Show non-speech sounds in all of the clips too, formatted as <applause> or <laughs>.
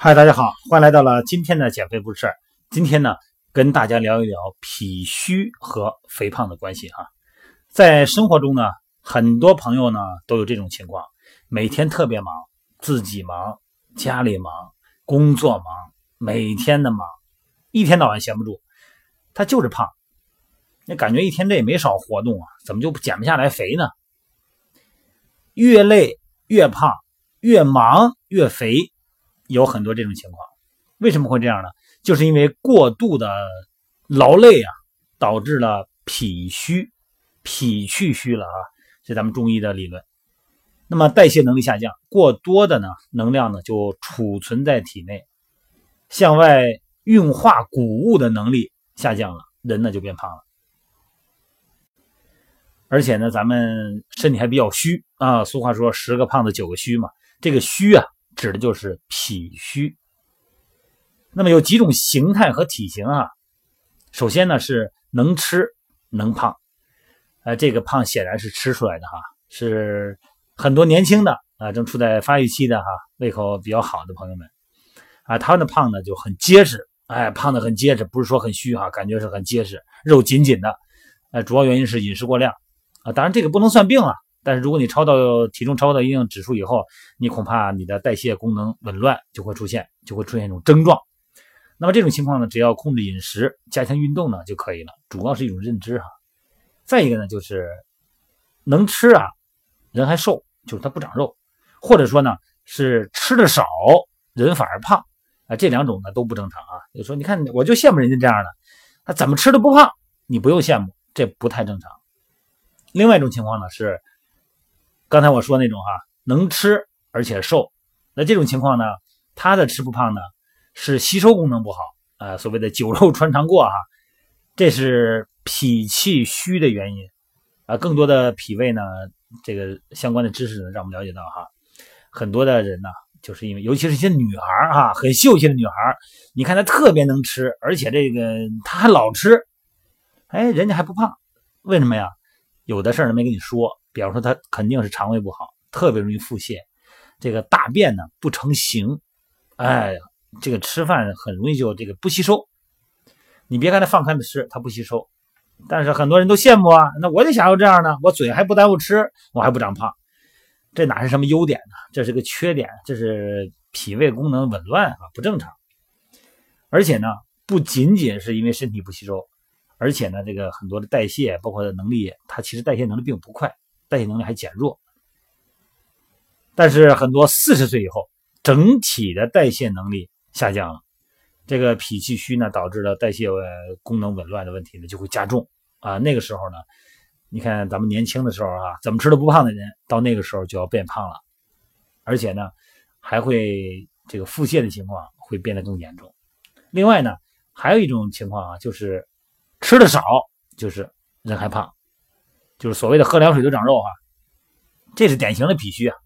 嗨，大家好，欢迎来到了今天的减肥不事儿。今天呢，跟大家聊一聊脾虚和肥胖的关系哈。在生活中呢，很多朋友呢都有这种情况，每天特别忙，自己忙，家里忙，工作忙，每天的忙，一天到晚闲不住，他就是胖。那感觉一天这也没少活动啊，怎么就减不下来肥呢？越累越胖，越忙越肥。有很多这种情况，为什么会这样呢？就是因为过度的劳累啊，导致了脾虚，脾气虚了啊，是咱们中医的理论。那么代谢能力下降，过多的呢能量呢就储存在体内，向外运化谷物的能力下降了，人呢就变胖了。而且呢，咱们身体还比较虚啊，俗话说十个胖子九个虚嘛，这个虚啊。指的就是脾虚。那么有几种形态和体型啊？首先呢是能吃能胖，呃，这个胖显然是吃出来的哈，是很多年轻的啊，正处在发育期的哈，胃口比较好的朋友们啊，他的胖呢就很结实，哎，胖的很结实，不是说很虚哈，感觉是很结实，肉紧紧的，呃，主要原因是饮食过量啊，当然这个不能算病了。但是如果你超到体重超到一定指数以后，你恐怕你的代谢功能紊乱就会出现，就会出现一种症状。那么这种情况呢，只要控制饮食、加强运动呢就可以了。主要是一种认知哈。再一个呢，就是能吃啊，人还瘦，就是他不长肉；或者说呢，是吃的少，人反而胖啊。这两种呢都不正常啊。就说你看，我就羡慕人家这样的，他怎么吃都不胖，你不用羡慕，这不太正常。另外一种情况呢是。刚才我说那种哈，能吃而且瘦，那这种情况呢，他的吃不胖呢，是吸收功能不好啊，所谓的酒肉穿肠过哈，这是脾气虚的原因啊。更多的脾胃呢，这个相关的知识呢，让我们了解到哈，很多的人呢，就是因为尤其是一些女孩哈，很秀气的女孩，你看她特别能吃，而且这个她还老吃，哎，人家还不胖，为什么呀？有的事儿没跟你说。比方说，他肯定是肠胃不好，特别容易腹泻，这个大便呢不成形，哎，这个吃饭很容易就这个不吸收。你别看他放开的吃，他不吸收，但是很多人都羡慕啊，那我就想要这样的，我嘴还不耽误吃，我还不长胖，这哪是什么优点呢？这是个缺点，这是脾胃功能紊乱啊，不正常。而且呢，不仅仅是因为身体不吸收，而且呢，这个很多的代谢，包括的能力，它其实代谢能力并不快。代谢能力还减弱，但是很多四十岁以后，整体的代谢能力下降了，这个脾气虚呢，导致了代谢功能紊乱的问题呢就会加重啊。那个时候呢，你看咱们年轻的时候啊，怎么吃都不胖的人，到那个时候就要变胖了，而且呢，还会这个腹泻的情况会变得更严重。另外呢，还有一种情况啊，就是吃的少，就是人还胖。就是所谓的喝凉水都长肉啊，这是典型的脾虚啊。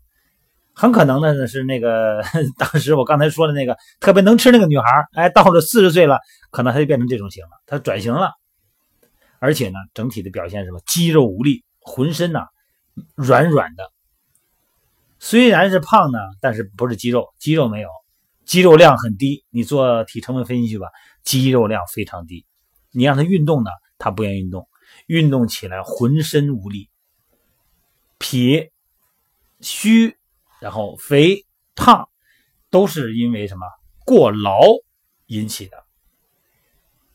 很可能呢是那个 <laughs> 当时我刚才说的那个特别能吃那个女孩，哎，到了四十岁了，可能她就变成这种型了，她转型了。而且呢，整体的表现什么肌肉无力，浑身呢软软的。虽然是胖呢，但是不是肌肉，肌肉没有，肌肉量很低。你做体成分分析去吧，肌肉量非常低。你让他运动呢，他不愿意运动。运动起来浑身无力，脾虚，然后肥胖，都是因为什么过劳引起的。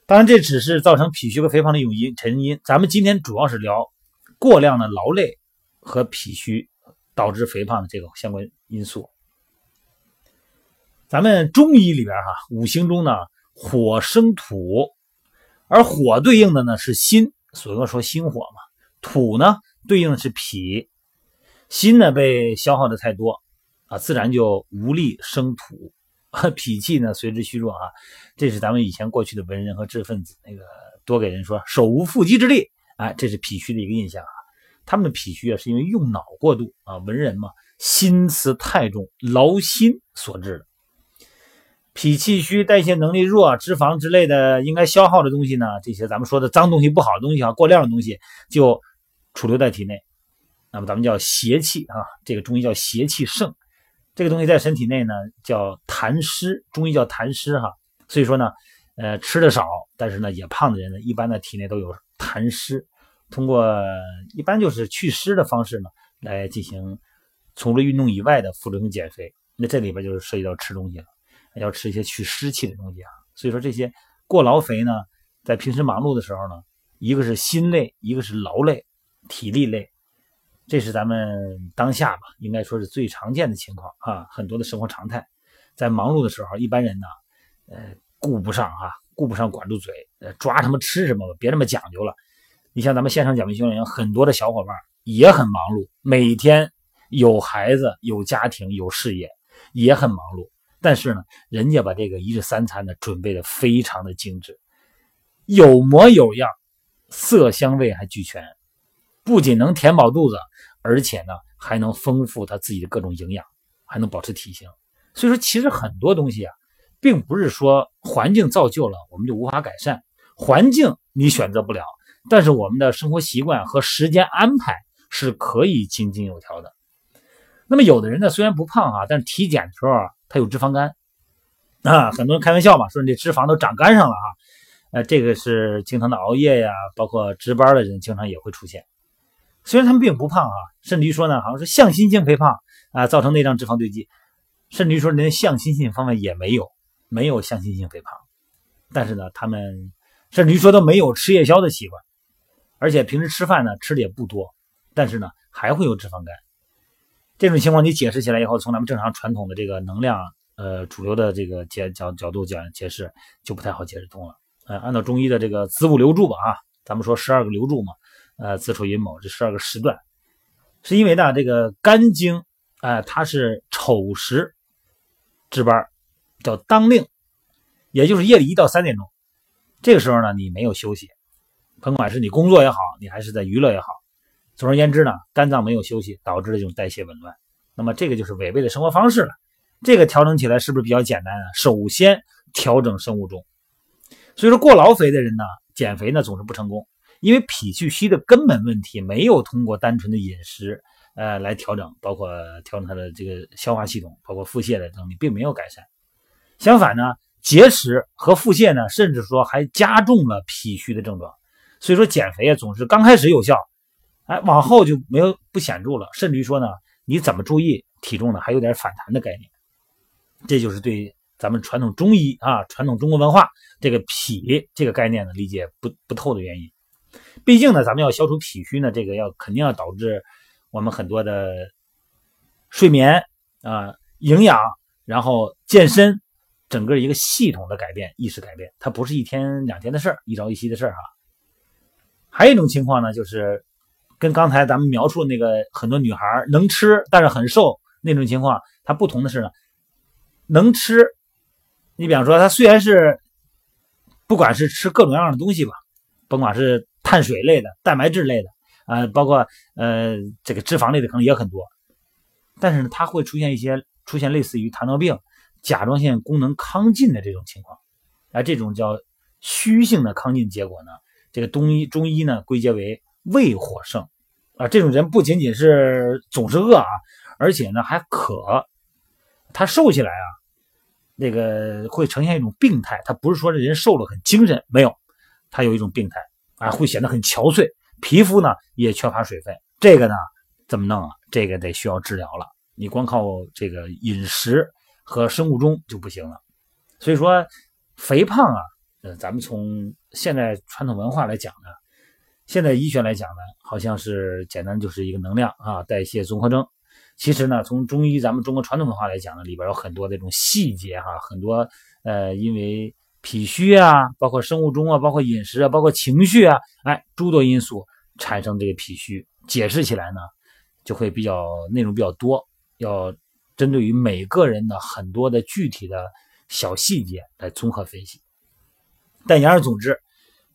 当然，这只是造成脾虚和肥胖的一种因成因。咱们今天主要是聊过量的劳累和脾虚导致肥胖的这个相关因素。咱们中医里边哈，五行中呢，火生土，而火对应的呢是心。所以说心火嘛，土呢对应的是脾，心呢被消耗的太多啊，自然就无力生土，<laughs> 脾气呢随之虚弱啊。这是咱们以前过去的文人和知识分子那个多给人说手无缚鸡之力，哎，这是脾虚的一个印象啊。他们的脾虚啊是因为用脑过度啊，文人嘛心思太重，劳心所致的。脾气虚，代谢能力弱，脂肪之类的应该消耗的东西呢？这些咱们说的脏东西、不好的东西啊，过量的东西就储留在体内。那么咱们叫邪气啊，这个中医叫邪气盛，这个东西在身体内呢叫痰湿，中医叫痰湿哈。所以说呢，呃，吃的少，但是呢也胖的人呢，一般的体内都有痰湿。通过一般就是祛湿的方式呢，来进行除了运动以外的辅助性减肥。那这里边就是涉及到吃东西了，要吃一些去湿气的东西啊。所以说这些过劳肥呢，在平时忙碌的时候呢，一个是心累，一个是劳累，体力累，这是咱们当下吧，应该说是最常见的情况啊。很多的生活常态，在忙碌的时候，一般人呢，呃，顾不上啊，顾不上管住嘴，呃，抓什么吃什么吧，别那么讲究了。你像咱们线上讲培训营，很多的小伙伴也很忙碌，每天有孩子、有家庭、有事业，也很忙碌。但是呢，人家把这个一日三餐呢准备的非常的精致，有模有样，色香味还俱全，不仅能填饱肚子，而且呢还能丰富他自己的各种营养，还能保持体型。所以说，其实很多东西啊，并不是说环境造就了我们就无法改善，环境你选择不了。但是我们的生活习惯和时间安排是可以井井有条的。那么有的人呢，虽然不胖啊，但体检的时候，他有脂肪肝啊。很多人开玩笑嘛，说你这脂肪都长肝上了啊。呃，这个是经常的熬夜呀，包括值班的人经常也会出现。虽然他们并不胖啊，甚至于说呢，好像是向心性肥胖啊，造成内脏脂肪堆积，甚至于说连向心性方面也没有，没有向心性肥胖。但是呢，他们甚至于说都没有吃夜宵的习惯。而且平时吃饭呢吃的也不多，但是呢还会有脂肪肝。这种情况你解释起来以后，从咱们正常传统的这个能量呃主流的这个解角角度讲解释就不太好解释通了。呃，按照中医的这个子午流注吧啊，咱们说十二个流注嘛，呃子丑寅卯这十二个时段，是因为呢这个肝经哎它是丑时值班，叫当令，也就是夜里一到三点钟，这个时候呢你没有休息。甭管是你工作也好，你还是在娱乐也好，总而言之呢，肝脏没有休息，导致了这种代谢紊乱，那么这个就是违背的生活方式了。这个调整起来是不是比较简单啊？首先调整生物钟。所以说过劳肥的人呢，减肥呢总是不成功，因为脾虚虚的根本问题没有通过单纯的饮食呃来调整，包括调整他的这个消化系统，包括腹泻的能力并没有改善。相反呢，节食和腹泻呢，甚至说还加重了脾虚的症状。所以说减肥啊，总是刚开始有效，哎，往后就没有不显著了，甚至于说呢，你怎么注意体重呢，还有点反弹的概念。这就是对咱们传统中医啊，传统中国文化这个脾这个概念呢理解不不透的原因。毕竟呢，咱们要消除脾虚呢，这个要肯定要导致我们很多的睡眠啊、营养，然后健身，整个一个系统的改变，意识改变，它不是一天两天的事儿，一朝一夕的事儿哈。还有一种情况呢，就是跟刚才咱们描述那个很多女孩能吃但是很瘦那种情况，它不同的是呢，能吃，你比方说她虽然是不管是吃各种各样的东西吧，甭管是碳水类的、蛋白质类的，呃，包括呃这个脂肪类的可能也很多，但是呢，它会出现一些出现类似于糖尿病、甲状腺功能亢进的这种情况，而这种叫虚性的亢进结果呢。这个中医中医呢归结为胃火盛啊，这种人不仅仅是总是饿啊，而且呢还渴，他瘦起来啊，那个会呈现一种病态。他不是说这人瘦了很精神，没有，他有一种病态啊，会显得很憔悴，皮肤呢也缺乏水分。这个呢怎么弄啊？这个得需要治疗了。你光靠这个饮食和生物钟就不行了。所以说肥胖啊。呃，咱们从现在传统文化来讲呢，现在医学来讲呢，好像是简单就是一个能量啊代谢综合征。其实呢，从中医咱们中国传统文化来讲呢，里边有很多这种细节哈，很多呃，因为脾虚啊，包括生物钟啊，包括饮食啊，包括情绪啊，哎，诸多因素产生这个脾虚。解释起来呢，就会比较内容比较多，要针对于每个人的很多的具体的小细节来综合分析。但言而总之，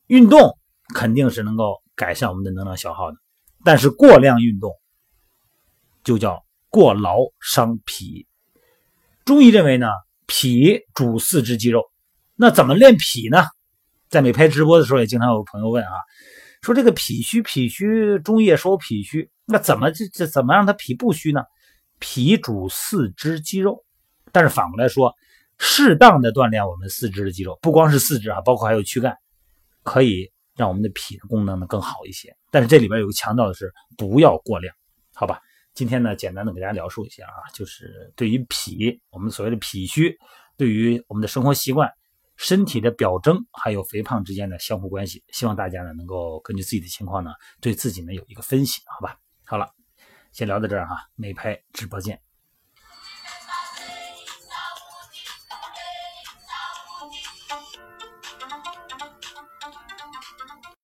运动肯定是能够改善我们的能量消耗的，但是过量运动就叫过劳伤脾。中医认为呢，脾主四肢肌肉，那怎么练脾呢？在美拍直播的时候，也经常有朋友问啊，说这个脾虚，脾虚，中医也说脾虚，那怎么这这怎么让他脾不虚呢？脾主四肢肌肉，但是反过来说，适当的锻炼我们四肢的肌肉，不光是四肢啊，包括还有躯干，可以让我们的脾的功能呢更好一些。但是这里边有个强调的是，不要过量，好吧？今天呢，简单的给大家描述一下啊，就是对于脾，我们所谓的脾虚，对于我们的生活习惯、身体的表征还有肥胖之间的相互关系，希望大家呢能够根据自己的情况呢，对自己呢有一个分析，好吧？好了，先聊到这儿哈，美拍直播见。